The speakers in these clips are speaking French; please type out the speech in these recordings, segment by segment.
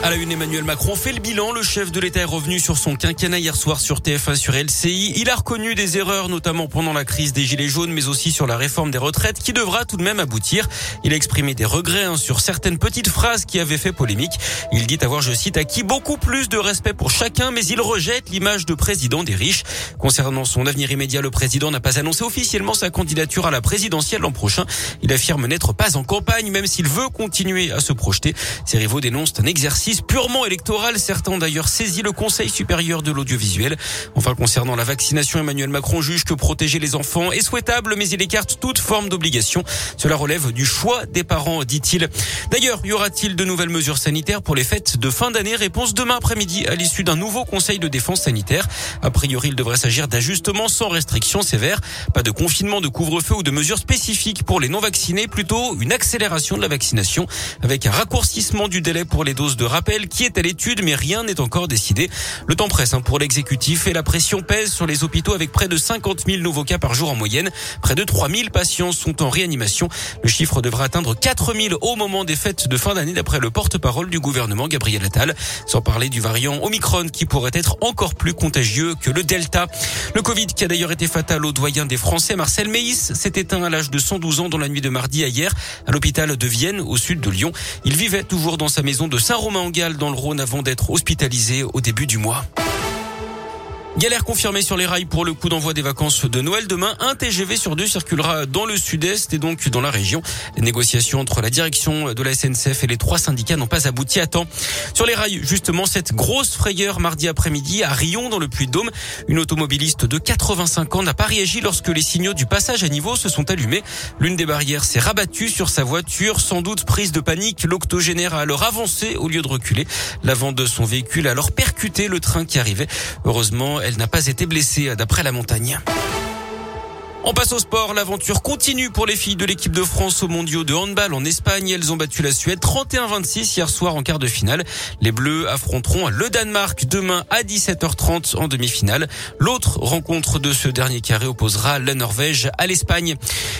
À la une, Emmanuel Macron fait le bilan. Le chef de l'État est revenu sur son quinquennat hier soir sur TF1 sur LCI. Il a reconnu des erreurs, notamment pendant la crise des Gilets jaunes, mais aussi sur la réforme des retraites qui devra tout de même aboutir. Il a exprimé des regrets hein, sur certaines petites phrases qui avaient fait polémique. Il dit avoir, je cite, acquis beaucoup plus de respect pour chacun, mais il rejette l'image de président des riches. Concernant son avenir immédiat, le président n'a pas annoncé officiellement sa candidature à la présidentielle l'an prochain. Il affirme n'être pas en campagne, même s'il veut continuer à se projeter. Ses rivaux dénoncent un exercice purement électoral. Certains ont d'ailleurs saisi le Conseil supérieur de l'audiovisuel. Enfin, concernant la vaccination, Emmanuel Macron juge que protéger les enfants est souhaitable, mais il écarte toute forme d'obligation. Cela relève du choix des parents, dit-il. D'ailleurs, y aura-t-il de nouvelles mesures sanitaires pour les fêtes de fin d'année? Réponse demain après-midi à l'issue d'un nouveau Conseil de défense sanitaire. A priori, il devrait s'agir d'ajustements sans restrictions sévères. Pas de confinement, de couvre-feu ou de mesures spécifiques pour les non-vaccinés, plutôt une accélération de la vaccination avec un raccourcissement du délai pour les doses de rappel qui est à l'étude, mais rien n'est encore décidé. Le temps presse hein, pour l'exécutif et la pression pèse sur les hôpitaux avec près de 50 000 nouveaux cas par jour en moyenne. Près de 3 000 patients sont en réanimation. Le chiffre devrait atteindre 4 000 au moment des fêtes de fin d'année d'après le porte-parole du gouvernement Gabriel Attal. Sans parler du variant Omicron qui pourrait être encore plus contagieux que le Delta. Le Covid qui a d'ailleurs été fatal au doyen des Français, Marcel Meis, s'est éteint à l'âge de 112 ans dans la nuit de mardi à hier à l'hôpital de Vienne au sud de Lyon. Il vivait toujours dans sa maison de Saint-Romain dans le Rhône avant d'être hospitalisé au début du mois. Galère confirmée sur les rails pour le coup d'envoi des vacances de Noël. Demain, un TGV sur deux circulera dans le sud-est et donc dans la région. Les négociations entre la direction de la SNCF et les trois syndicats n'ont pas abouti à temps. Sur les rails, justement, cette grosse frayeur mardi après-midi à Rion dans le Puy-de-Dôme. Une automobiliste de 85 ans n'a pas réagi lorsque les signaux du passage à niveau se sont allumés. L'une des barrières s'est rabattue sur sa voiture, sans doute prise de panique. L'octogénaire a alors avancé au lieu de reculer. L'avant de son véhicule a alors percuté le train qui arrivait. Heureusement, elle n'a pas été blessée d'après la montagne. On passe au sport. L'aventure continue pour les filles de l'équipe de France au mondiaux de handball en Espagne. Elles ont battu la Suède 31-26 hier soir en quart de finale. Les Bleus affronteront le Danemark demain à 17h30 en demi-finale. L'autre rencontre de ce dernier carré opposera la Norvège à l'Espagne.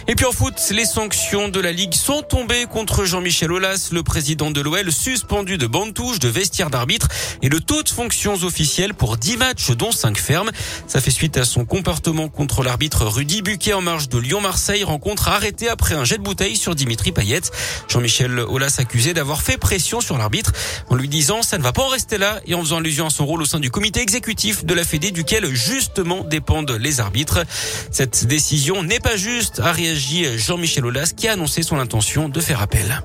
Et puis en foot, les sanctions de la Ligue sont tombées contre Jean-Michel Aulas, le président de l'OL, suspendu de bande touche, de vestiaire d'arbitre et de toutes fonctions officielles pour 10 matchs dont 5 fermes. Ça fait suite à son comportement contre l'arbitre Rudy En marge de Lyon-Marseille, rencontre arrêtée après un jet de bouteille sur Dimitri Payet. Jean-Michel Aulas accusé d'avoir fait pression sur l'arbitre en lui disant ça ne va pas en rester là et en faisant allusion à son rôle au sein du comité exécutif de la Fédé duquel justement dépendent les arbitres. Cette décision n'est pas juste, a réagi Jean-Michel Aulas qui a annoncé son intention de faire appel.